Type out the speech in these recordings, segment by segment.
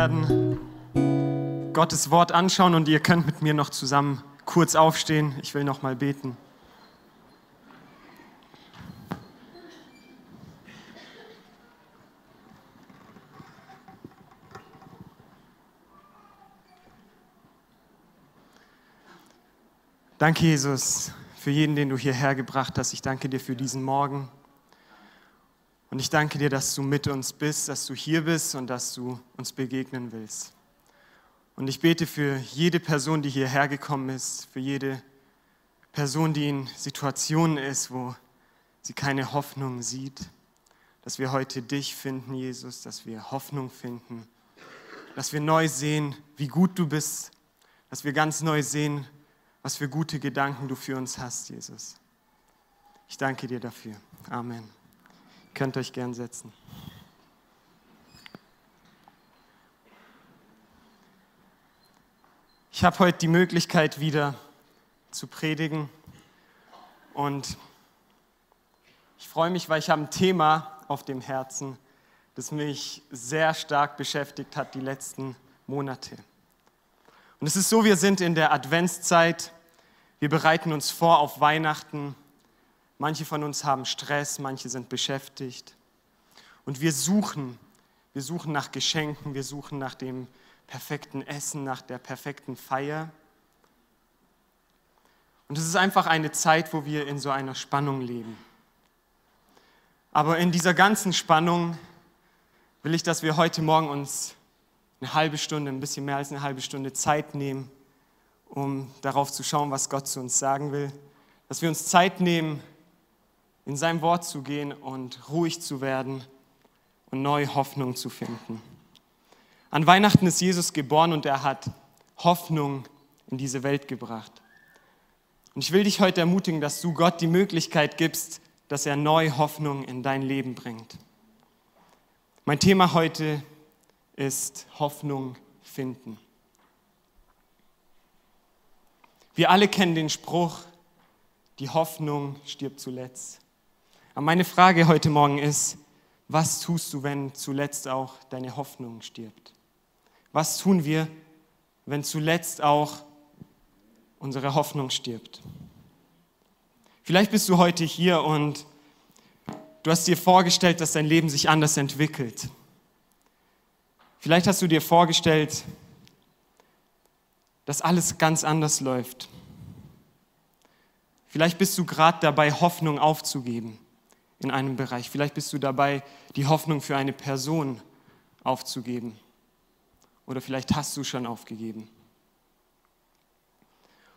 werden Gottes Wort anschauen und ihr könnt mit mir noch zusammen kurz aufstehen. Ich will noch mal beten. Danke, Jesus, für jeden, den du hierher gebracht hast. Ich danke dir für diesen Morgen. Und ich danke dir, dass du mit uns bist, dass du hier bist und dass du uns begegnen willst. Und ich bete für jede Person, die hierher gekommen ist, für jede Person, die in Situationen ist, wo sie keine Hoffnung sieht, dass wir heute dich finden, Jesus, dass wir Hoffnung finden, dass wir neu sehen, wie gut du bist, dass wir ganz neu sehen, was für gute Gedanken du für uns hast, Jesus. Ich danke dir dafür. Amen. Könnt euch gern setzen. Ich habe heute die Möglichkeit wieder zu predigen und ich freue mich, weil ich habe ein Thema auf dem Herzen, das mich sehr stark beschäftigt hat die letzten Monate. Und es ist so, wir sind in der Adventszeit, wir bereiten uns vor auf Weihnachten Manche von uns haben Stress, manche sind beschäftigt. Und wir suchen, wir suchen nach Geschenken, wir suchen nach dem perfekten Essen, nach der perfekten Feier. Und es ist einfach eine Zeit, wo wir in so einer Spannung leben. Aber in dieser ganzen Spannung will ich, dass wir heute Morgen uns eine halbe Stunde, ein bisschen mehr als eine halbe Stunde Zeit nehmen, um darauf zu schauen, was Gott zu uns sagen will. Dass wir uns Zeit nehmen, in sein Wort zu gehen und ruhig zu werden und neue Hoffnung zu finden. An Weihnachten ist Jesus geboren und er hat Hoffnung in diese Welt gebracht. Und ich will dich heute ermutigen, dass du Gott die Möglichkeit gibst, dass er neue Hoffnung in dein Leben bringt. Mein Thema heute ist Hoffnung finden. Wir alle kennen den Spruch, die Hoffnung stirbt zuletzt. Aber meine Frage heute Morgen ist, was tust du, wenn zuletzt auch deine Hoffnung stirbt? Was tun wir, wenn zuletzt auch unsere Hoffnung stirbt? Vielleicht bist du heute hier und du hast dir vorgestellt, dass dein Leben sich anders entwickelt. Vielleicht hast du dir vorgestellt, dass alles ganz anders läuft. Vielleicht bist du gerade dabei, Hoffnung aufzugeben in einem Bereich. Vielleicht bist du dabei, die Hoffnung für eine Person aufzugeben. Oder vielleicht hast du schon aufgegeben.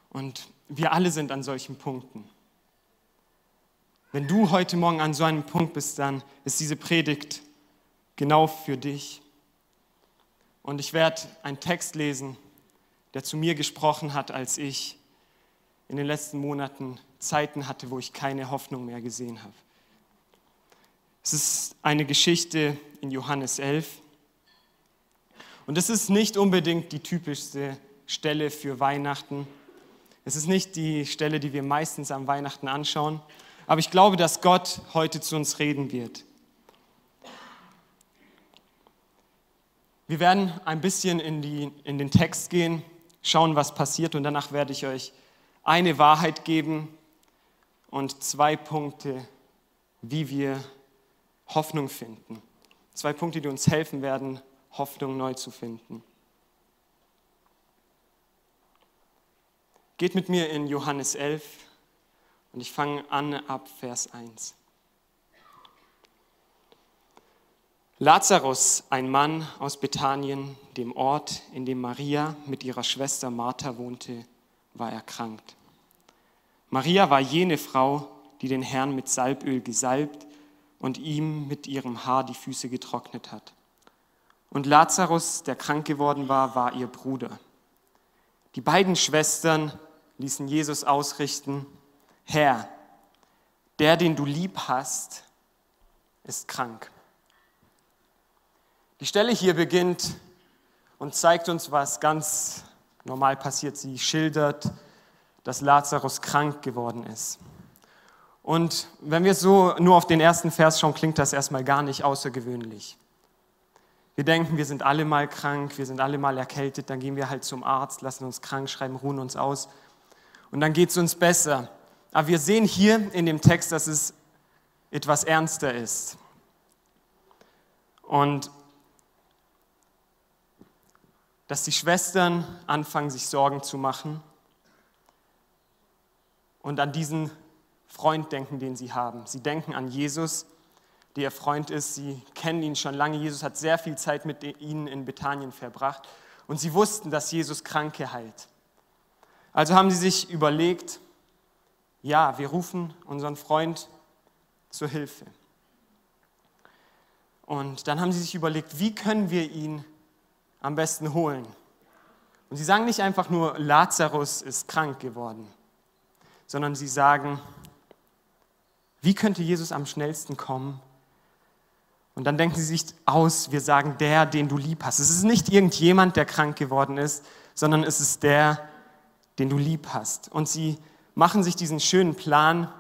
Und wir alle sind an solchen Punkten. Wenn du heute Morgen an so einem Punkt bist, dann ist diese Predigt genau für dich. Und ich werde einen Text lesen, der zu mir gesprochen hat, als ich in den letzten Monaten Zeiten hatte, wo ich keine Hoffnung mehr gesehen habe. Es ist eine Geschichte in Johannes 11. Und es ist nicht unbedingt die typischste Stelle für Weihnachten. Es ist nicht die Stelle, die wir meistens am Weihnachten anschauen. Aber ich glaube, dass Gott heute zu uns reden wird. Wir werden ein bisschen in, die, in den Text gehen, schauen, was passiert und danach werde ich euch eine Wahrheit geben und zwei Punkte, wie wir Hoffnung finden. Zwei Punkte, die uns helfen werden, Hoffnung neu zu finden. Geht mit mir in Johannes 11 und ich fange an ab Vers 1. Lazarus, ein Mann aus Bethanien, dem Ort, in dem Maria mit ihrer Schwester Martha wohnte, war erkrankt. Maria war jene Frau, die den Herrn mit Salböl gesalbt und ihm mit ihrem Haar die Füße getrocknet hat. Und Lazarus, der krank geworden war, war ihr Bruder. Die beiden Schwestern ließen Jesus ausrichten, Herr, der, den du lieb hast, ist krank. Die Stelle hier beginnt und zeigt uns, was ganz normal passiert. Sie schildert, dass Lazarus krank geworden ist. Und wenn wir so nur auf den ersten Vers schauen, klingt das erstmal gar nicht außergewöhnlich. Wir denken, wir sind alle mal krank, wir sind alle mal erkältet, dann gehen wir halt zum Arzt, lassen uns krank schreiben, ruhen uns aus und dann geht es uns besser. Aber wir sehen hier in dem Text, dass es etwas ernster ist. Und dass die Schwestern anfangen, sich Sorgen zu machen und an diesen Freund denken, den sie haben. Sie denken an Jesus, der ihr Freund ist. Sie kennen ihn schon lange. Jesus hat sehr viel Zeit mit ihnen in Bethanien verbracht. Und sie wussten, dass Jesus Kranke heilt. Also haben sie sich überlegt, ja, wir rufen unseren Freund zur Hilfe. Und dann haben sie sich überlegt, wie können wir ihn am besten holen? Und sie sagen nicht einfach nur, Lazarus ist krank geworden, sondern sie sagen, wie könnte Jesus am schnellsten kommen? Und dann denken sie sich aus, wir sagen, der, den du lieb hast. Es ist nicht irgendjemand, der krank geworden ist, sondern es ist der, den du lieb hast. Und sie machen sich diesen schönen Plan.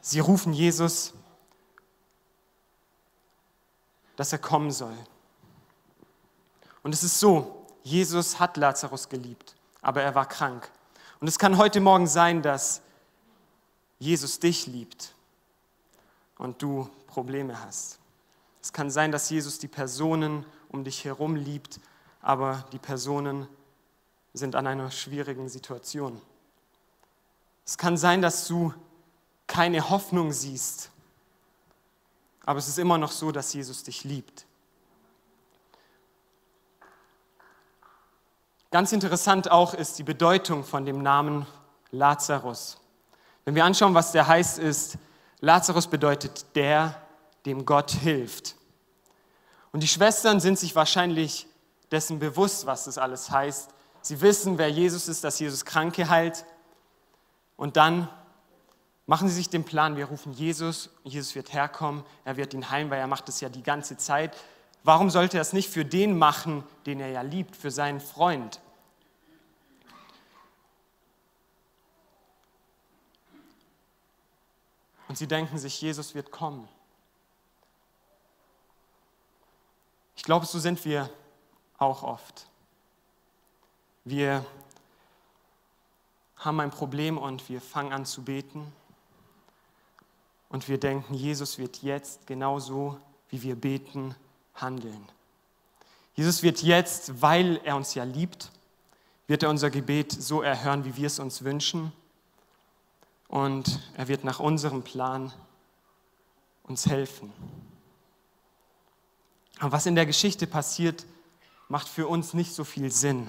Sie rufen Jesus, dass er kommen soll. Und es ist so, Jesus hat Lazarus geliebt, aber er war krank. Und es kann heute Morgen sein, dass Jesus dich liebt und du Probleme hast. Es kann sein, dass Jesus die Personen um dich herum liebt, aber die Personen sind an einer schwierigen Situation. Es kann sein, dass du keine Hoffnung siehst, aber es ist immer noch so, dass Jesus dich liebt. Ganz interessant auch ist die Bedeutung von dem Namen Lazarus. Wenn wir anschauen, was der heißt, ist, Lazarus bedeutet der, dem Gott hilft. Und die Schwestern sind sich wahrscheinlich dessen bewusst, was das alles heißt, Sie wissen, wer Jesus ist, dass Jesus Kranke heilt. Und dann machen sie sich den Plan, wir rufen Jesus, Jesus wird herkommen, er wird ihn heilen, weil er macht es ja die ganze Zeit. Warum sollte er es nicht für den machen, den er ja liebt, für seinen Freund? Und sie denken sich, Jesus wird kommen. Ich glaube, so sind wir auch oft. Wir haben ein Problem und wir fangen an zu beten. Und wir denken, Jesus wird jetzt genauso, wie wir beten, handeln. Jesus wird jetzt, weil er uns ja liebt, wird er unser Gebet so erhören, wie wir es uns wünschen. Und er wird nach unserem Plan uns helfen. Aber was in der Geschichte passiert, macht für uns nicht so viel Sinn.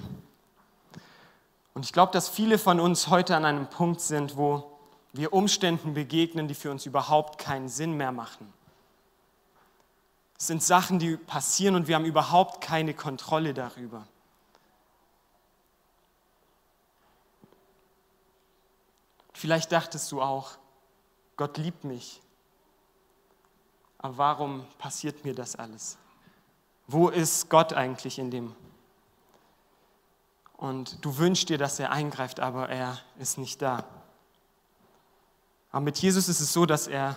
Und ich glaube, dass viele von uns heute an einem Punkt sind, wo wir Umständen begegnen, die für uns überhaupt keinen Sinn mehr machen. Es sind Sachen, die passieren und wir haben überhaupt keine Kontrolle darüber. Vielleicht dachtest du auch, Gott liebt mich. Aber warum passiert mir das alles? Wo ist Gott eigentlich in dem und du wünschst dir, dass er eingreift, aber er ist nicht da. Aber mit Jesus ist es so, dass er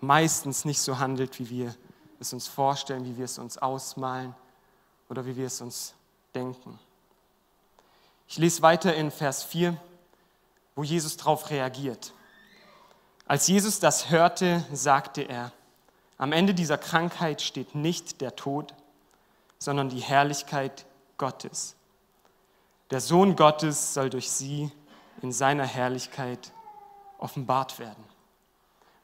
meistens nicht so handelt, wie wir es uns vorstellen, wie wir es uns ausmalen oder wie wir es uns denken. Ich lese weiter in Vers 4, wo Jesus darauf reagiert. Als Jesus das hörte, sagte er, am Ende dieser Krankheit steht nicht der Tod, sondern die Herrlichkeit Gottes. Der Sohn Gottes soll durch sie in seiner Herrlichkeit offenbart werden.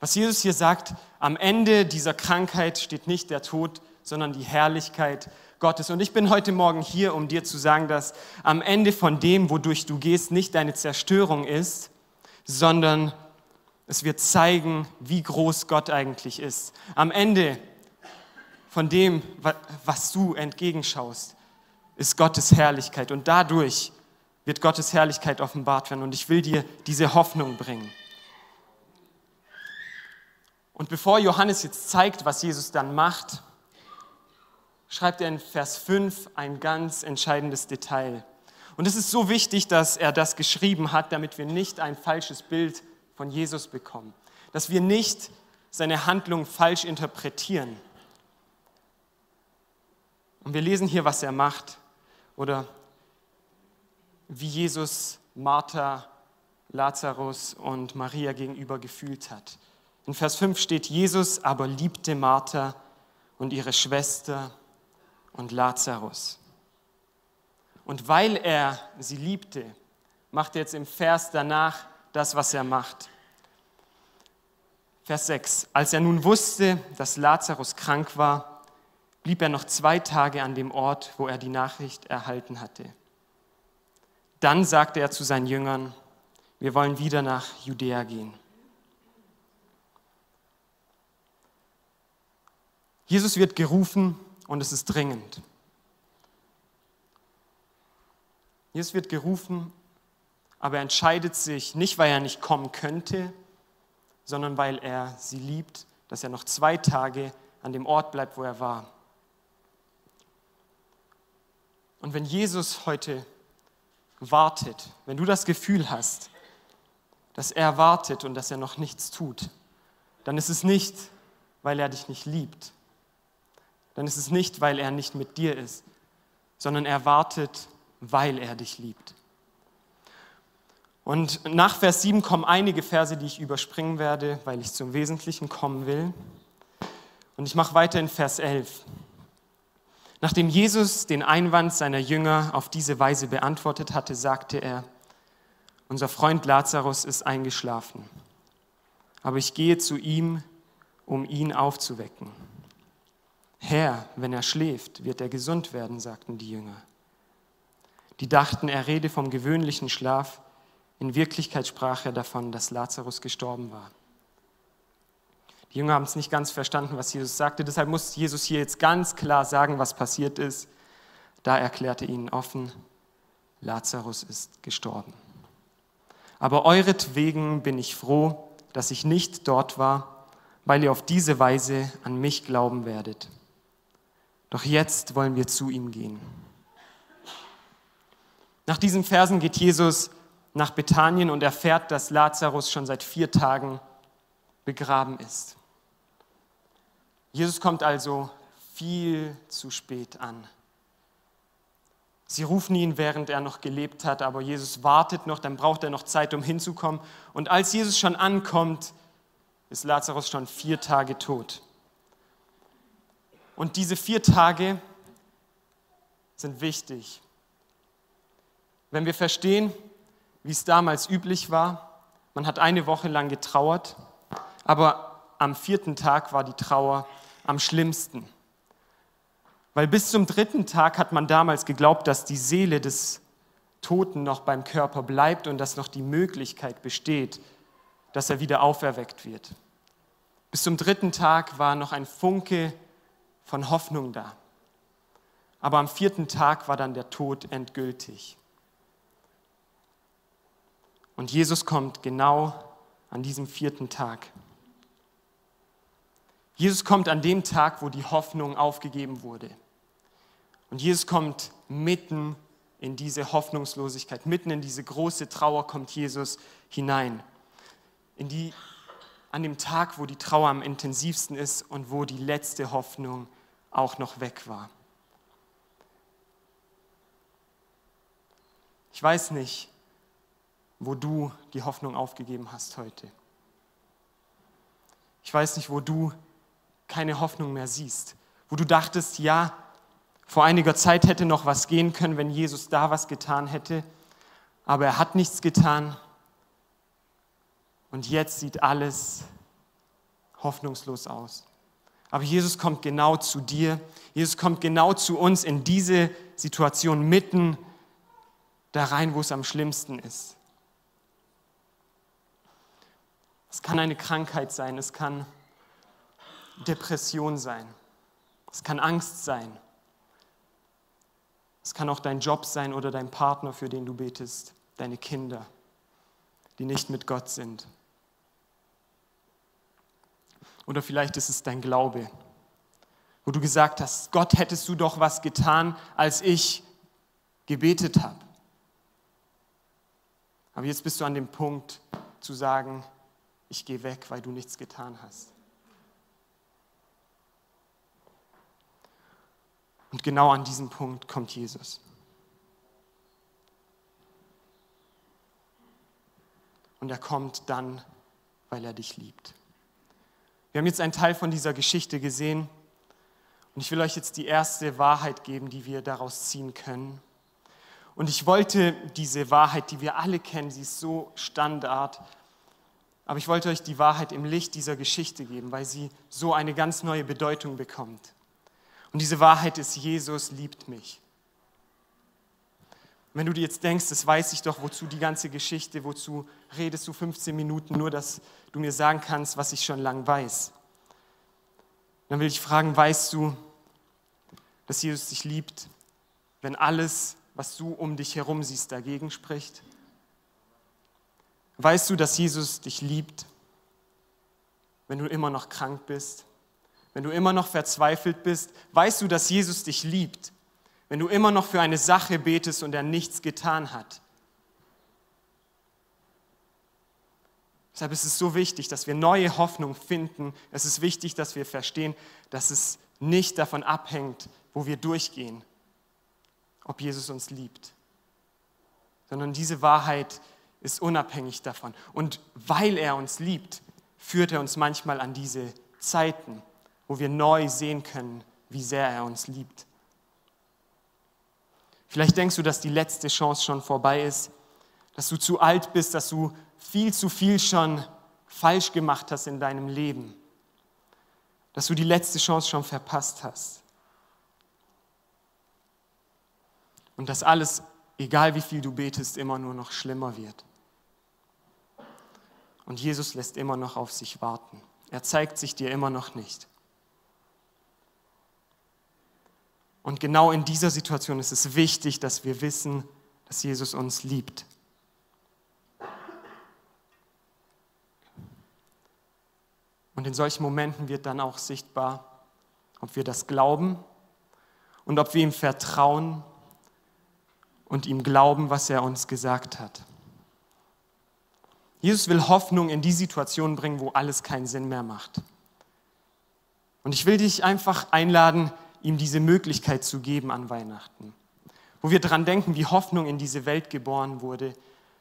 Was Jesus hier sagt, am Ende dieser Krankheit steht nicht der Tod, sondern die Herrlichkeit Gottes. Und ich bin heute Morgen hier, um dir zu sagen, dass am Ende von dem, wodurch du gehst, nicht deine Zerstörung ist, sondern es wird zeigen, wie groß Gott eigentlich ist. Am Ende von dem, was du entgegenschaust, ist Gottes Herrlichkeit und dadurch wird Gottes Herrlichkeit offenbart werden und ich will dir diese Hoffnung bringen. Und bevor Johannes jetzt zeigt, was Jesus dann macht, schreibt er in Vers 5 ein ganz entscheidendes Detail. Und es ist so wichtig, dass er das geschrieben hat, damit wir nicht ein falsches Bild von Jesus bekommen, dass wir nicht seine Handlung falsch interpretieren. Und wir lesen hier, was er macht oder wie Jesus Martha, Lazarus und Maria gegenüber gefühlt hat. In Vers 5 steht, Jesus aber liebte Martha und ihre Schwester und Lazarus. Und weil er sie liebte, macht er jetzt im Vers danach das, was er macht. Vers 6. Als er nun wusste, dass Lazarus krank war, blieb er noch zwei Tage an dem Ort, wo er die Nachricht erhalten hatte. Dann sagte er zu seinen Jüngern, wir wollen wieder nach Judäa gehen. Jesus wird gerufen und es ist dringend. Jesus wird gerufen, aber er entscheidet sich nicht, weil er nicht kommen könnte, sondern weil er sie liebt, dass er noch zwei Tage an dem Ort bleibt, wo er war. Und wenn Jesus heute wartet, wenn du das Gefühl hast, dass er wartet und dass er noch nichts tut, dann ist es nicht, weil er dich nicht liebt. Dann ist es nicht, weil er nicht mit dir ist, sondern er wartet, weil er dich liebt. Und nach Vers 7 kommen einige Verse, die ich überspringen werde, weil ich zum Wesentlichen kommen will. Und ich mache weiter in Vers 11. Nachdem Jesus den Einwand seiner Jünger auf diese Weise beantwortet hatte, sagte er, unser Freund Lazarus ist eingeschlafen, aber ich gehe zu ihm, um ihn aufzuwecken. Herr, wenn er schläft, wird er gesund werden, sagten die Jünger. Die dachten, er rede vom gewöhnlichen Schlaf, in Wirklichkeit sprach er davon, dass Lazarus gestorben war. Die Jünger haben es nicht ganz verstanden, was Jesus sagte. Deshalb muss Jesus hier jetzt ganz klar sagen, was passiert ist. Da erklärte ihnen offen, Lazarus ist gestorben. Aber euretwegen bin ich froh, dass ich nicht dort war, weil ihr auf diese Weise an mich glauben werdet. Doch jetzt wollen wir zu ihm gehen. Nach diesen Versen geht Jesus nach Bethanien und erfährt, dass Lazarus schon seit vier Tagen begraben ist. Jesus kommt also viel zu spät an. Sie rufen ihn, während er noch gelebt hat, aber Jesus wartet noch, dann braucht er noch Zeit, um hinzukommen. Und als Jesus schon ankommt, ist Lazarus schon vier Tage tot. Und diese vier Tage sind wichtig. Wenn wir verstehen, wie es damals üblich war, man hat eine Woche lang getrauert, aber am vierten Tag war die Trauer am schlimmsten. Weil bis zum dritten Tag hat man damals geglaubt, dass die Seele des Toten noch beim Körper bleibt und dass noch die Möglichkeit besteht, dass er wieder auferweckt wird. Bis zum dritten Tag war noch ein Funke von Hoffnung da. Aber am vierten Tag war dann der Tod endgültig. Und Jesus kommt genau an diesem vierten Tag. Jesus kommt an dem Tag, wo die Hoffnung aufgegeben wurde. Und Jesus kommt mitten in diese Hoffnungslosigkeit, mitten in diese große Trauer kommt Jesus hinein. In die, an dem Tag, wo die Trauer am intensivsten ist und wo die letzte Hoffnung auch noch weg war. Ich weiß nicht, wo du die Hoffnung aufgegeben hast heute. Ich weiß nicht, wo du keine Hoffnung mehr siehst, wo du dachtest, ja, vor einiger Zeit hätte noch was gehen können, wenn Jesus da was getan hätte, aber er hat nichts getan und jetzt sieht alles hoffnungslos aus. Aber Jesus kommt genau zu dir, Jesus kommt genau zu uns in diese Situation mitten da rein, wo es am schlimmsten ist. Es kann eine Krankheit sein, es kann Depression sein. Es kann Angst sein. Es kann auch dein Job sein oder dein Partner, für den du betest, deine Kinder, die nicht mit Gott sind. Oder vielleicht ist es dein Glaube, wo du gesagt hast, Gott hättest du doch was getan, als ich gebetet habe. Aber jetzt bist du an dem Punkt zu sagen, ich gehe weg, weil du nichts getan hast. Und genau an diesem Punkt kommt Jesus. Und er kommt dann, weil er dich liebt. Wir haben jetzt einen Teil von dieser Geschichte gesehen und ich will euch jetzt die erste Wahrheit geben, die wir daraus ziehen können. Und ich wollte diese Wahrheit, die wir alle kennen, sie ist so Standard, aber ich wollte euch die Wahrheit im Licht dieser Geschichte geben, weil sie so eine ganz neue Bedeutung bekommt. Und diese Wahrheit ist, Jesus liebt mich. Wenn du dir jetzt denkst, das weiß ich doch, wozu die ganze Geschichte, wozu redest du 15 Minuten, nur dass du mir sagen kannst, was ich schon lang weiß. Dann will ich fragen, weißt du, dass Jesus dich liebt, wenn alles, was du um dich herum siehst, dagegen spricht? Weißt du, dass Jesus dich liebt, wenn du immer noch krank bist? Wenn du immer noch verzweifelt bist? Weißt du, dass Jesus dich liebt, wenn du immer noch für eine Sache betest und er nichts getan hat? Deshalb ist es so wichtig, dass wir neue Hoffnung finden. Es ist wichtig, dass wir verstehen, dass es nicht davon abhängt, wo wir durchgehen, ob Jesus uns liebt, sondern diese Wahrheit ist unabhängig davon. Und weil er uns liebt, führt er uns manchmal an diese Zeiten, wo wir neu sehen können, wie sehr er uns liebt. Vielleicht denkst du, dass die letzte Chance schon vorbei ist, dass du zu alt bist, dass du viel zu viel schon falsch gemacht hast in deinem Leben, dass du die letzte Chance schon verpasst hast. Und dass alles, egal wie viel du betest, immer nur noch schlimmer wird. Und Jesus lässt immer noch auf sich warten. Er zeigt sich dir immer noch nicht. Und genau in dieser Situation ist es wichtig, dass wir wissen, dass Jesus uns liebt. Und in solchen Momenten wird dann auch sichtbar, ob wir das glauben und ob wir ihm vertrauen und ihm glauben, was er uns gesagt hat. Jesus will Hoffnung in die Situation bringen, wo alles keinen Sinn mehr macht. Und ich will dich einfach einladen, ihm diese Möglichkeit zu geben an Weihnachten, wo wir daran denken, wie Hoffnung in diese Welt geboren wurde,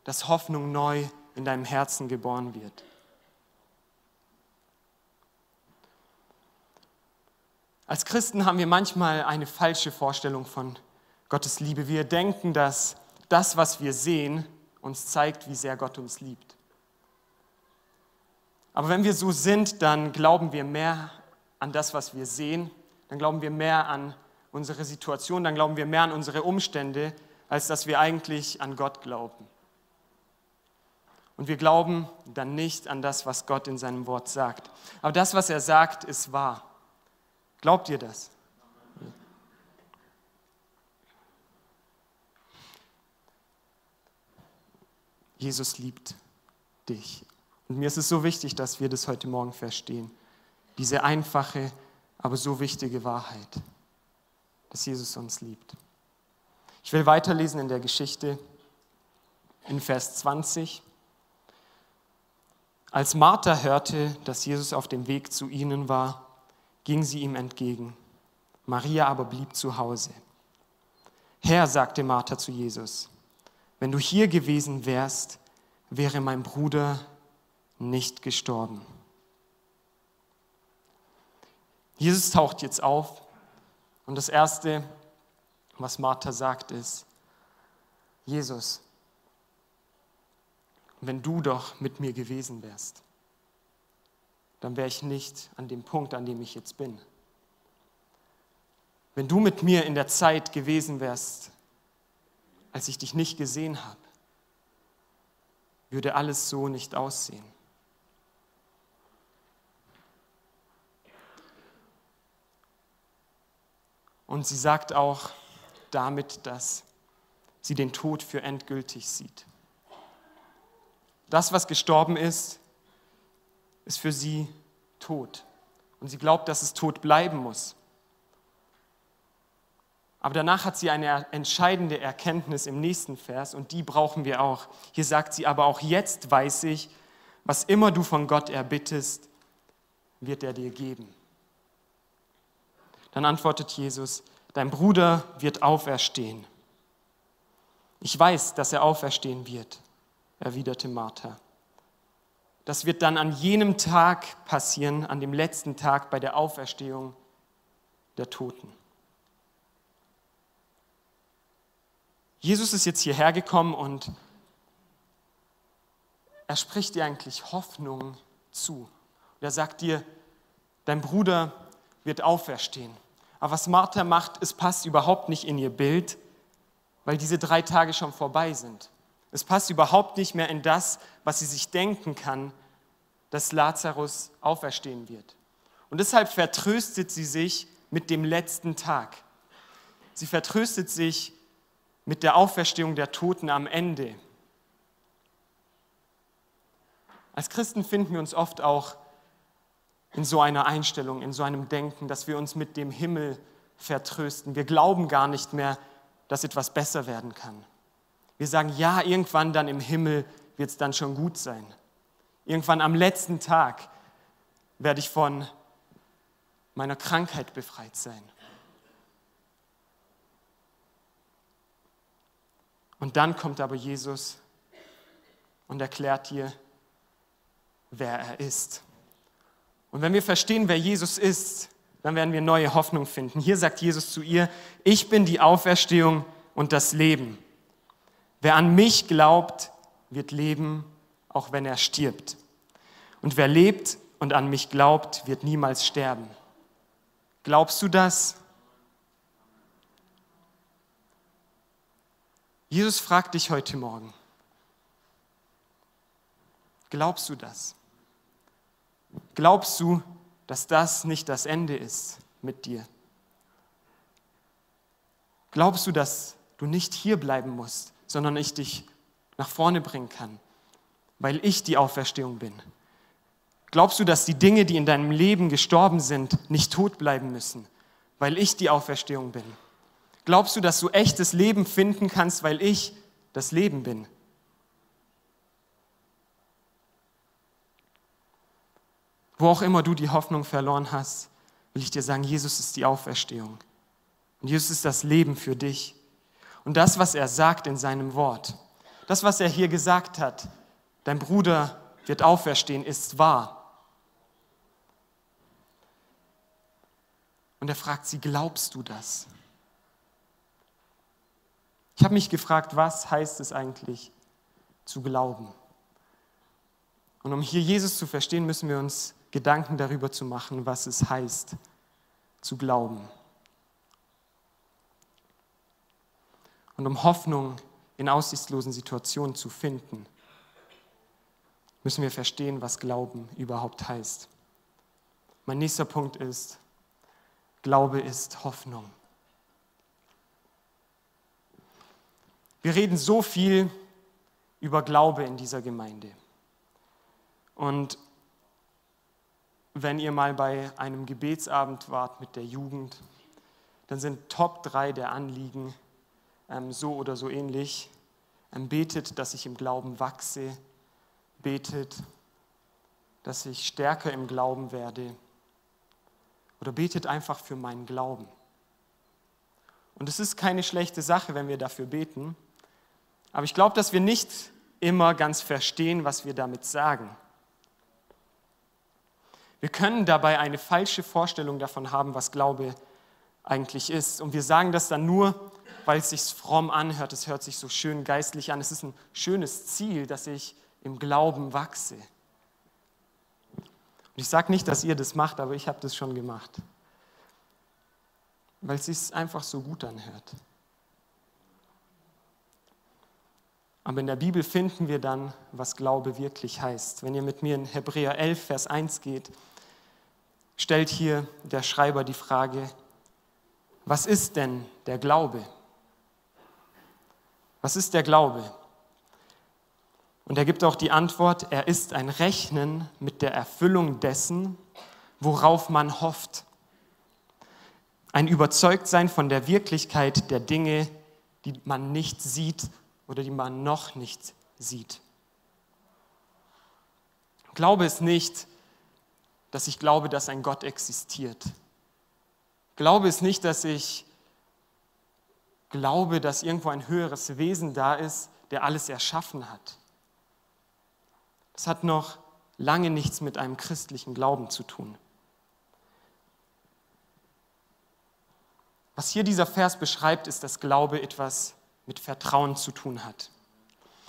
dass Hoffnung neu in deinem Herzen geboren wird. Als Christen haben wir manchmal eine falsche Vorstellung von Gottes Liebe. Wir denken, dass das, was wir sehen, uns zeigt, wie sehr Gott uns liebt. Aber wenn wir so sind, dann glauben wir mehr an das, was wir sehen, dann glauben wir mehr an unsere Situation, dann glauben wir mehr an unsere Umstände, als dass wir eigentlich an Gott glauben. Und wir glauben dann nicht an das, was Gott in seinem Wort sagt. Aber das, was er sagt, ist wahr. Glaubt ihr das? Jesus liebt dich. Und mir ist es so wichtig, dass wir das heute Morgen verstehen. Diese einfache, aber so wichtige Wahrheit, dass Jesus uns liebt. Ich will weiterlesen in der Geschichte in Vers 20. Als Martha hörte, dass Jesus auf dem Weg zu ihnen war, ging sie ihm entgegen. Maria aber blieb zu Hause. Herr, sagte Martha zu Jesus, wenn du hier gewesen wärst, wäre mein Bruder nicht gestorben. Jesus taucht jetzt auf und das Erste, was Martha sagt, ist, Jesus, wenn du doch mit mir gewesen wärst, dann wäre ich nicht an dem Punkt, an dem ich jetzt bin. Wenn du mit mir in der Zeit gewesen wärst, als ich dich nicht gesehen habe, würde alles so nicht aussehen. Und sie sagt auch damit, dass sie den Tod für endgültig sieht. Das, was gestorben ist, ist für sie tot. Und sie glaubt, dass es tot bleiben muss. Aber danach hat sie eine entscheidende Erkenntnis im nächsten Vers und die brauchen wir auch. Hier sagt sie, aber auch jetzt weiß ich, was immer du von Gott erbittest, wird er dir geben. Dann antwortet Jesus, dein Bruder wird auferstehen. Ich weiß, dass er auferstehen wird, erwiderte Martha. Das wird dann an jenem Tag passieren, an dem letzten Tag bei der Auferstehung der Toten. Jesus ist jetzt hierher gekommen und er spricht dir eigentlich Hoffnung zu. Und er sagt dir, dein Bruder wird auferstehen. Aber was Martha macht, es passt überhaupt nicht in ihr Bild, weil diese drei Tage schon vorbei sind. Es passt überhaupt nicht mehr in das, was sie sich denken kann, dass Lazarus auferstehen wird. Und deshalb vertröstet sie sich mit dem letzten Tag. Sie vertröstet sich mit der Auferstehung der Toten am Ende. Als Christen finden wir uns oft auch in so einer Einstellung, in so einem Denken, dass wir uns mit dem Himmel vertrösten. Wir glauben gar nicht mehr, dass etwas besser werden kann. Wir sagen, ja, irgendwann dann im Himmel wird es dann schon gut sein. Irgendwann am letzten Tag werde ich von meiner Krankheit befreit sein. Und dann kommt aber Jesus und erklärt dir, wer er ist. Und wenn wir verstehen, wer Jesus ist, dann werden wir neue Hoffnung finden. Hier sagt Jesus zu ihr, ich bin die Auferstehung und das Leben. Wer an mich glaubt, wird leben, auch wenn er stirbt. Und wer lebt und an mich glaubt, wird niemals sterben. Glaubst du das? Jesus fragt dich heute Morgen, glaubst du das? Glaubst du, dass das nicht das Ende ist mit dir? Glaubst du, dass du nicht hier bleiben musst, sondern ich dich nach vorne bringen kann, weil ich die Auferstehung bin? Glaubst du, dass die Dinge, die in deinem Leben gestorben sind, nicht tot bleiben müssen, weil ich die Auferstehung bin? Glaubst du, dass du echtes Leben finden kannst, weil ich das Leben bin? Wo auch immer du die Hoffnung verloren hast, will ich dir sagen, Jesus ist die Auferstehung. Und Jesus ist das Leben für dich. Und das, was er sagt in seinem Wort, das, was er hier gesagt hat, dein Bruder wird auferstehen, ist wahr. Und er fragt sie, glaubst du das? Ich habe mich gefragt, was heißt es eigentlich zu glauben? Und um hier Jesus zu verstehen, müssen wir uns Gedanken darüber zu machen, was es heißt, zu glauben. Und um Hoffnung in aussichtslosen Situationen zu finden, müssen wir verstehen, was Glauben überhaupt heißt. Mein nächster Punkt ist, Glaube ist Hoffnung. Wir reden so viel über Glaube in dieser Gemeinde. Und wenn ihr mal bei einem Gebetsabend wart mit der Jugend, dann sind Top 3 der Anliegen ähm, so oder so ähnlich. Ähm, betet, dass ich im Glauben wachse. Betet, dass ich stärker im Glauben werde. Oder betet einfach für meinen Glauben. Und es ist keine schlechte Sache, wenn wir dafür beten. Aber ich glaube, dass wir nicht immer ganz verstehen, was wir damit sagen. Wir können dabei eine falsche Vorstellung davon haben, was Glaube eigentlich ist. Und wir sagen das dann nur, weil es sich fromm anhört. Es hört sich so schön geistlich an. Es ist ein schönes Ziel, dass ich im Glauben wachse. Und ich sage nicht, dass ihr das macht, aber ich habe das schon gemacht. Weil es sich einfach so gut anhört. Aber in der Bibel finden wir dann, was Glaube wirklich heißt. Wenn ihr mit mir in Hebräer 11, Vers 1 geht, stellt hier der Schreiber die Frage, was ist denn der Glaube? Was ist der Glaube? Und er gibt auch die Antwort, er ist ein Rechnen mit der Erfüllung dessen, worauf man hofft. Ein Überzeugtsein von der Wirklichkeit der Dinge, die man nicht sieht oder die man noch nicht sieht. Glaube ist nicht, dass ich glaube, dass ein Gott existiert. Glaube ist nicht, dass ich glaube, dass irgendwo ein höheres Wesen da ist, der alles erschaffen hat. Das hat noch lange nichts mit einem christlichen Glauben zu tun. Was hier dieser Vers beschreibt, ist, dass Glaube etwas mit Vertrauen zu tun hat.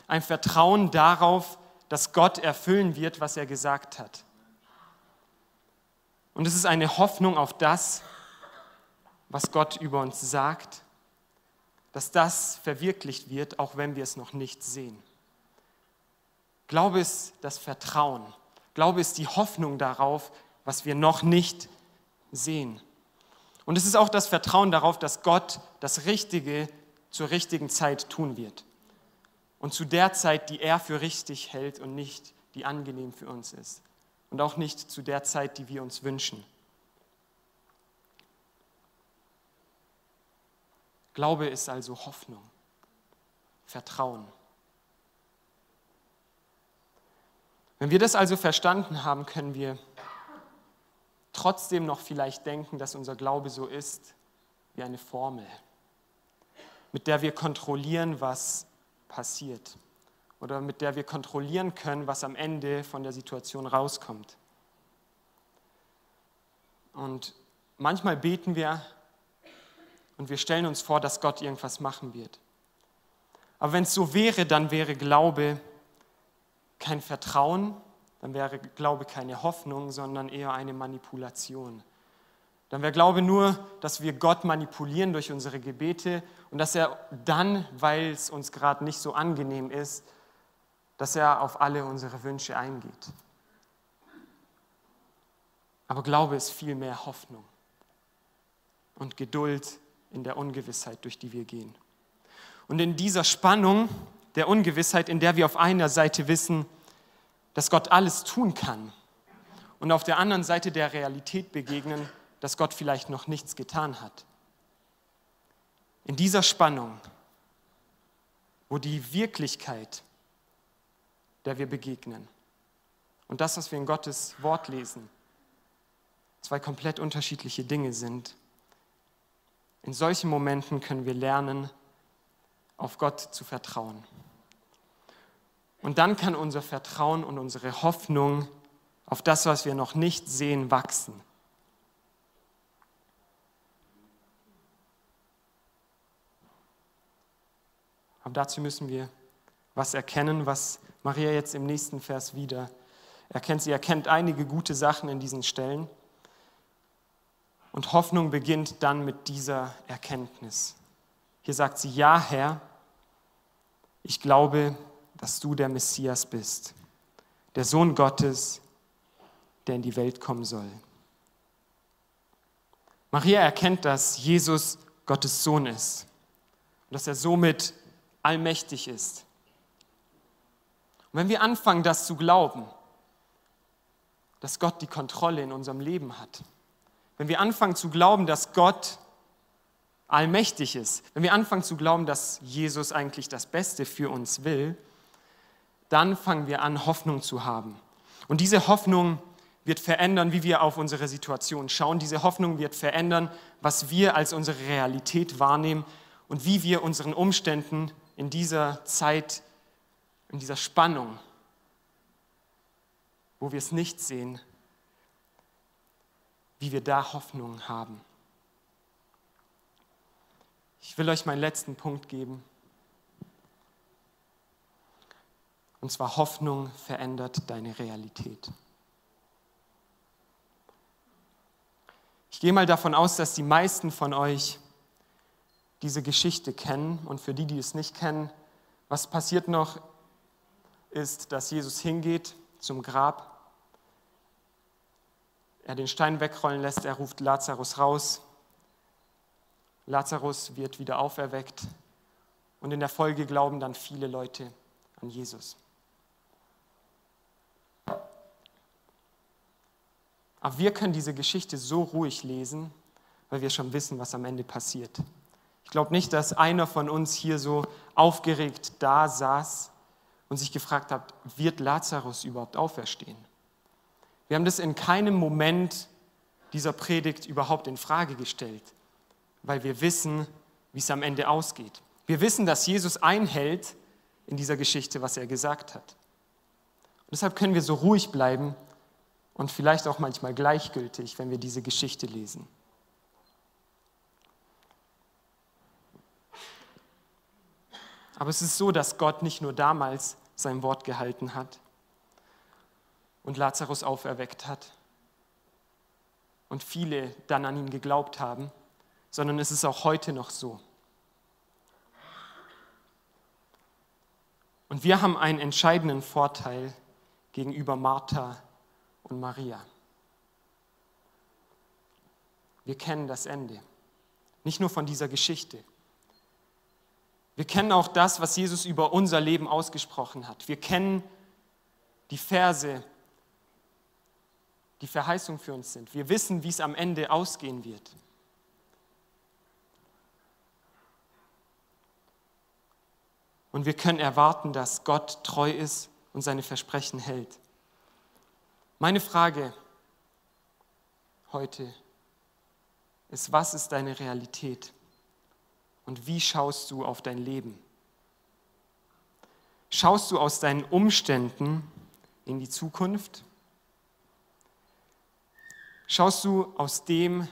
Ein Vertrauen darauf, dass Gott erfüllen wird, was er gesagt hat. Und es ist eine Hoffnung auf das, was Gott über uns sagt, dass das verwirklicht wird, auch wenn wir es noch nicht sehen. Glaube ist das Vertrauen. Glaube ist die Hoffnung darauf, was wir noch nicht sehen. Und es ist auch das Vertrauen darauf, dass Gott das Richtige zur richtigen Zeit tun wird. Und zu der Zeit, die er für richtig hält und nicht die angenehm für uns ist. Und auch nicht zu der Zeit, die wir uns wünschen. Glaube ist also Hoffnung, Vertrauen. Wenn wir das also verstanden haben, können wir trotzdem noch vielleicht denken, dass unser Glaube so ist wie eine Formel, mit der wir kontrollieren, was passiert oder mit der wir kontrollieren können, was am Ende von der Situation rauskommt. Und manchmal beten wir und wir stellen uns vor, dass Gott irgendwas machen wird. Aber wenn es so wäre, dann wäre Glaube kein Vertrauen, dann wäre Glaube keine Hoffnung, sondern eher eine Manipulation. Dann wäre Glaube nur, dass wir Gott manipulieren durch unsere Gebete und dass er dann, weil es uns gerade nicht so angenehm ist, dass er auf alle unsere Wünsche eingeht. Aber Glaube ist viel mehr Hoffnung und Geduld in der Ungewissheit, durch die wir gehen. Und in dieser Spannung der Ungewissheit, in der wir auf einer Seite wissen, dass Gott alles tun kann und auf der anderen Seite der Realität begegnen, dass Gott vielleicht noch nichts getan hat. In dieser Spannung, wo die Wirklichkeit, der wir begegnen, und das, was wir in Gottes Wort lesen, zwei komplett unterschiedliche Dinge sind, in solchen Momenten können wir lernen, auf Gott zu vertrauen. Und dann kann unser Vertrauen und unsere Hoffnung auf das, was wir noch nicht sehen, wachsen. Aber dazu müssen wir was erkennen, was Maria jetzt im nächsten Vers wieder erkennt. Sie erkennt einige gute Sachen in diesen Stellen. Und Hoffnung beginnt dann mit dieser Erkenntnis. Hier sagt sie, ja Herr, ich glaube, dass du der Messias bist, der Sohn Gottes, der in die Welt kommen soll. Maria erkennt, dass Jesus Gottes Sohn ist und dass er somit allmächtig ist. Und wenn wir anfangen, das zu glauben, dass Gott die Kontrolle in unserem Leben hat, wenn wir anfangen zu glauben, dass Gott allmächtig ist, wenn wir anfangen zu glauben, dass Jesus eigentlich das Beste für uns will, dann fangen wir an, Hoffnung zu haben. Und diese Hoffnung wird verändern, wie wir auf unsere Situation schauen. Diese Hoffnung wird verändern, was wir als unsere Realität wahrnehmen und wie wir unseren Umständen in dieser Zeit, in dieser Spannung, wo wir es nicht sehen, wie wir da Hoffnung haben. Ich will euch meinen letzten Punkt geben. Und zwar Hoffnung verändert deine Realität. Ich gehe mal davon aus, dass die meisten von euch diese Geschichte kennen. Und für die, die es nicht kennen, was passiert noch, ist, dass Jesus hingeht zum Grab er den Stein wegrollen lässt, er ruft Lazarus raus. Lazarus wird wieder auferweckt und in der Folge glauben dann viele Leute an Jesus. Aber wir können diese Geschichte so ruhig lesen, weil wir schon wissen, was am Ende passiert. Ich glaube nicht, dass einer von uns hier so aufgeregt da saß und sich gefragt hat, wird Lazarus überhaupt auferstehen? Wir haben das in keinem Moment dieser Predigt überhaupt in Frage gestellt, weil wir wissen, wie es am Ende ausgeht. Wir wissen, dass Jesus einhält in dieser Geschichte, was er gesagt hat. Und deshalb können wir so ruhig bleiben und vielleicht auch manchmal gleichgültig, wenn wir diese Geschichte lesen. Aber es ist so, dass Gott nicht nur damals sein Wort gehalten hat und Lazarus auferweckt hat und viele dann an ihn geglaubt haben, sondern es ist auch heute noch so. Und wir haben einen entscheidenden Vorteil gegenüber Martha und Maria. Wir kennen das Ende, nicht nur von dieser Geschichte. Wir kennen auch das, was Jesus über unser Leben ausgesprochen hat. Wir kennen die Verse, die Verheißung für uns sind. Wir wissen, wie es am Ende ausgehen wird. Und wir können erwarten, dass Gott treu ist und seine Versprechen hält. Meine Frage heute ist, was ist deine Realität und wie schaust du auf dein Leben? Schaust du aus deinen Umständen in die Zukunft? Schaust du aus dem,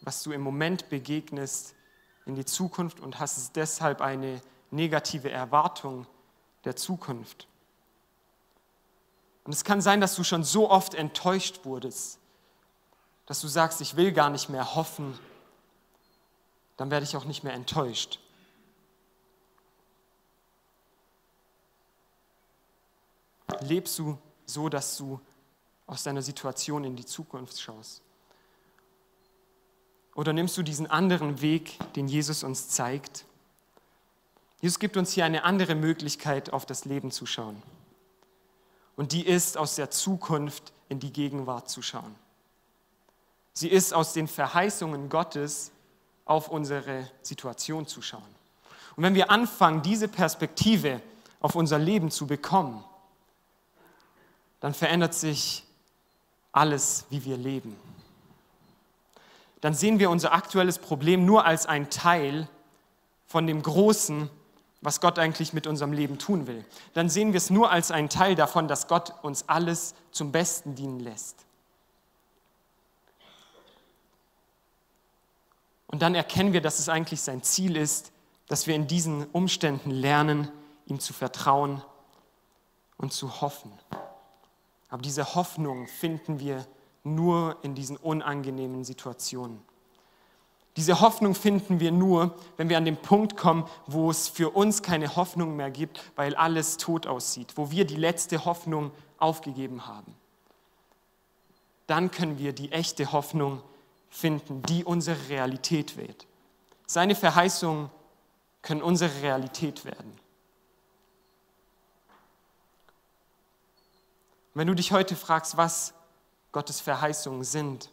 was du im Moment begegnest, in die Zukunft und hast deshalb eine negative Erwartung der Zukunft? Und es kann sein, dass du schon so oft enttäuscht wurdest, dass du sagst, ich will gar nicht mehr hoffen, dann werde ich auch nicht mehr enttäuscht. Lebst du so, dass du aus deiner Situation in die Zukunft schaust? Oder nimmst du diesen anderen Weg, den Jesus uns zeigt? Jesus gibt uns hier eine andere Möglichkeit, auf das Leben zu schauen. Und die ist, aus der Zukunft in die Gegenwart zu schauen. Sie ist, aus den Verheißungen Gottes auf unsere Situation zu schauen. Und wenn wir anfangen, diese Perspektive auf unser Leben zu bekommen, dann verändert sich alles, wie wir leben. Dann sehen wir unser aktuelles Problem nur als ein Teil von dem Großen, was Gott eigentlich mit unserem Leben tun will. Dann sehen wir es nur als einen Teil davon, dass Gott uns alles zum Besten dienen lässt. Und dann erkennen wir, dass es eigentlich sein Ziel ist, dass wir in diesen Umständen lernen, ihm zu vertrauen und zu hoffen. Aber diese Hoffnung finden wir nur in diesen unangenehmen Situationen. Diese Hoffnung finden wir nur, wenn wir an den Punkt kommen, wo es für uns keine Hoffnung mehr gibt, weil alles tot aussieht, wo wir die letzte Hoffnung aufgegeben haben. Dann können wir die echte Hoffnung finden, die unsere Realität wird. Seine Verheißungen können unsere Realität werden. Wenn du dich heute fragst, was Gottes Verheißungen sind,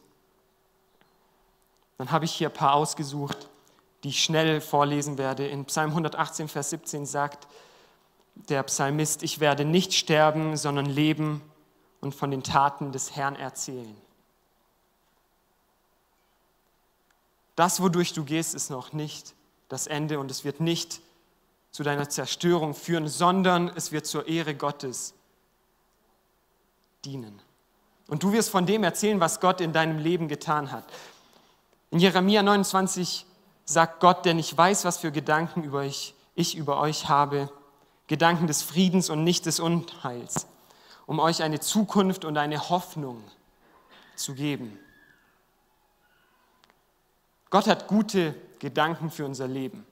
dann habe ich hier ein paar ausgesucht, die ich schnell vorlesen werde. In Psalm 118, Vers 17 sagt der Psalmist, ich werde nicht sterben, sondern leben und von den Taten des Herrn erzählen. Das, wodurch du gehst, ist noch nicht das Ende und es wird nicht zu deiner Zerstörung führen, sondern es wird zur Ehre Gottes dienen. Und du wirst von dem erzählen, was Gott in deinem Leben getan hat. In Jeremia 29 sagt Gott, denn ich weiß, was für Gedanken über ich, ich über euch habe, Gedanken des Friedens und nicht des Unheils, um euch eine Zukunft und eine Hoffnung zu geben. Gott hat gute Gedanken für unser Leben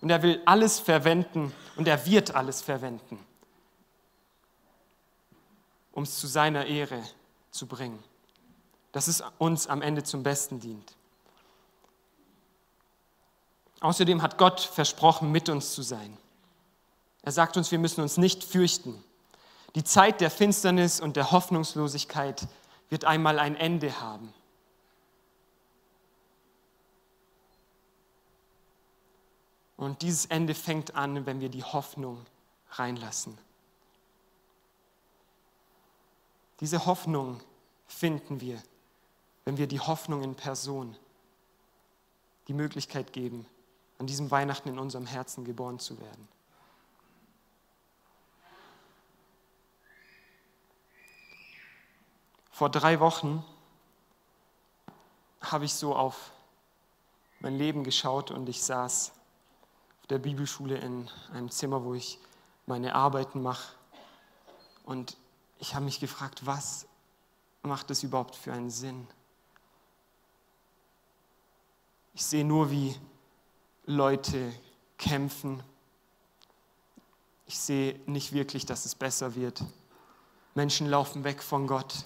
und er will alles verwenden und er wird alles verwenden, um es zu seiner Ehre zu bringen, dass es uns am Ende zum Besten dient. Außerdem hat Gott versprochen, mit uns zu sein. Er sagt uns, wir müssen uns nicht fürchten. Die Zeit der Finsternis und der Hoffnungslosigkeit wird einmal ein Ende haben. Und dieses Ende fängt an, wenn wir die Hoffnung reinlassen. Diese Hoffnung finden wir, wenn wir die Hoffnung in Person die Möglichkeit geben, an diesem Weihnachten in unserem Herzen geboren zu werden. Vor drei Wochen habe ich so auf mein Leben geschaut und ich saß auf der Bibelschule in einem Zimmer, wo ich meine Arbeiten mache. Und ich habe mich gefragt, was macht es überhaupt für einen Sinn? Ich sehe nur, wie Leute kämpfen. Ich sehe nicht wirklich, dass es besser wird. Menschen laufen weg von Gott.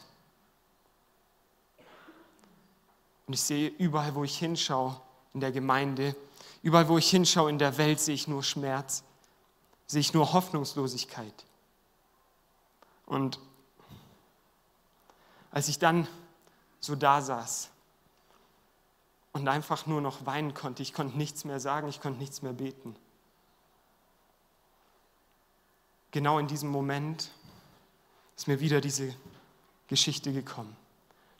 Und ich sehe überall, wo ich hinschaue, in der Gemeinde, überall, wo ich hinschaue in der Welt, sehe ich nur Schmerz, sehe ich nur Hoffnungslosigkeit. Und als ich dann so da saß und einfach nur noch weinen konnte, ich konnte nichts mehr sagen, ich konnte nichts mehr beten. Genau in diesem Moment ist mir wieder diese Geschichte gekommen,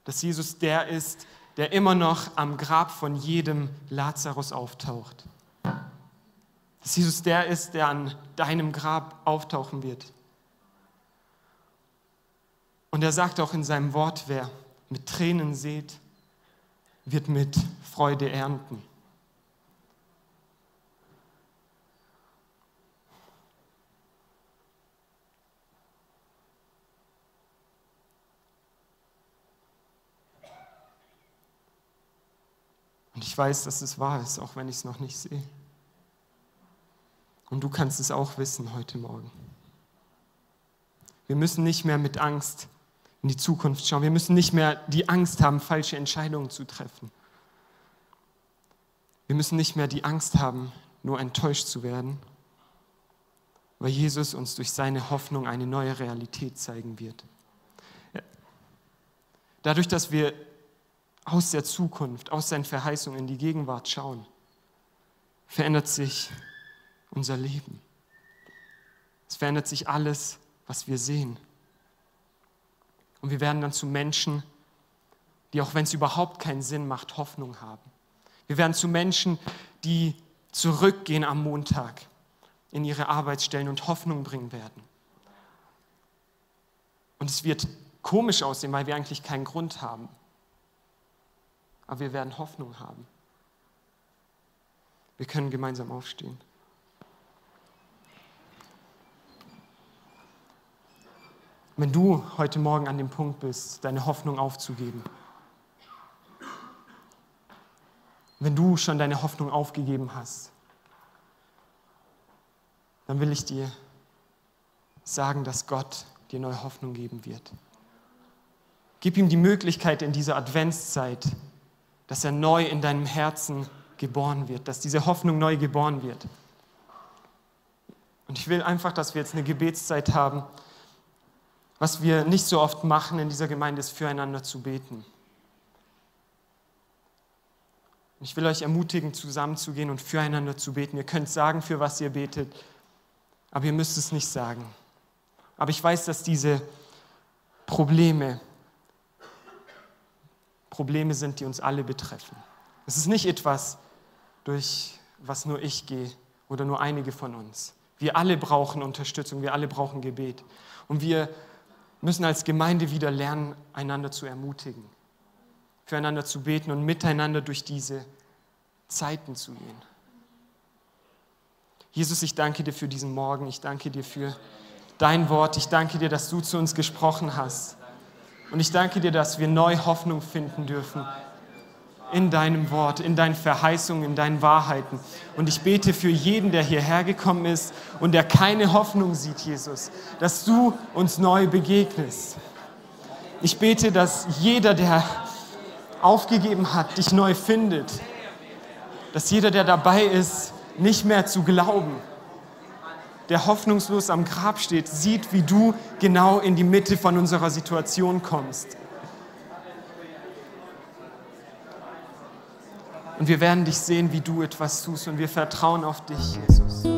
dass Jesus der ist, der immer noch am Grab von jedem Lazarus auftaucht. Dass Jesus der ist, der an deinem Grab auftauchen wird. Und er sagt auch in seinem Wort, wer mit Tränen seht, wird mit Freude ernten. Und ich weiß, dass es wahr ist, auch wenn ich es noch nicht sehe. Und du kannst es auch wissen heute Morgen. Wir müssen nicht mehr mit Angst in die Zukunft schauen. Wir müssen nicht mehr die Angst haben, falsche Entscheidungen zu treffen. Wir müssen nicht mehr die Angst haben, nur enttäuscht zu werden, weil Jesus uns durch seine Hoffnung eine neue Realität zeigen wird. Dadurch, dass wir aus der Zukunft, aus seinen Verheißungen in die Gegenwart schauen, verändert sich unser Leben. Es verändert sich alles, was wir sehen. Und wir werden dann zu Menschen, die, auch wenn es überhaupt keinen Sinn macht, Hoffnung haben. Wir werden zu Menschen, die zurückgehen am Montag in ihre Arbeitsstellen und Hoffnung bringen werden. Und es wird komisch aussehen, weil wir eigentlich keinen Grund haben aber wir werden Hoffnung haben. Wir können gemeinsam aufstehen. Wenn du heute Morgen an dem Punkt bist, deine Hoffnung aufzugeben, wenn du schon deine Hoffnung aufgegeben hast, dann will ich dir sagen, dass Gott dir neue Hoffnung geben wird. Gib ihm die Möglichkeit in dieser Adventszeit, dass er neu in deinem Herzen geboren wird, dass diese Hoffnung neu geboren wird. Und ich will einfach, dass wir jetzt eine Gebetszeit haben. Was wir nicht so oft machen in dieser Gemeinde, ist füreinander zu beten. Ich will euch ermutigen, zusammenzugehen und füreinander zu beten. Ihr könnt sagen, für was ihr betet, aber ihr müsst es nicht sagen. Aber ich weiß, dass diese Probleme, Probleme sind, die uns alle betreffen. Es ist nicht etwas, durch was nur ich gehe oder nur einige von uns. Wir alle brauchen Unterstützung, wir alle brauchen Gebet. Und wir müssen als Gemeinde wieder lernen, einander zu ermutigen, füreinander zu beten und miteinander durch diese Zeiten zu gehen. Jesus, ich danke dir für diesen Morgen, ich danke dir für dein Wort, ich danke dir, dass du zu uns gesprochen hast. Und ich danke dir, dass wir neue Hoffnung finden dürfen in deinem Wort, in deinen Verheißungen, in deinen Wahrheiten. Und ich bete für jeden, der hierher gekommen ist und der keine Hoffnung sieht, Jesus, dass du uns neu begegnest. Ich bete, dass jeder, der aufgegeben hat, dich neu findet. Dass jeder, der dabei ist, nicht mehr zu glauben, der hoffnungslos am Grab steht, sieht, wie du genau in die Mitte von unserer Situation kommst. Und wir werden dich sehen, wie du etwas tust und wir vertrauen auf dich, Jesus.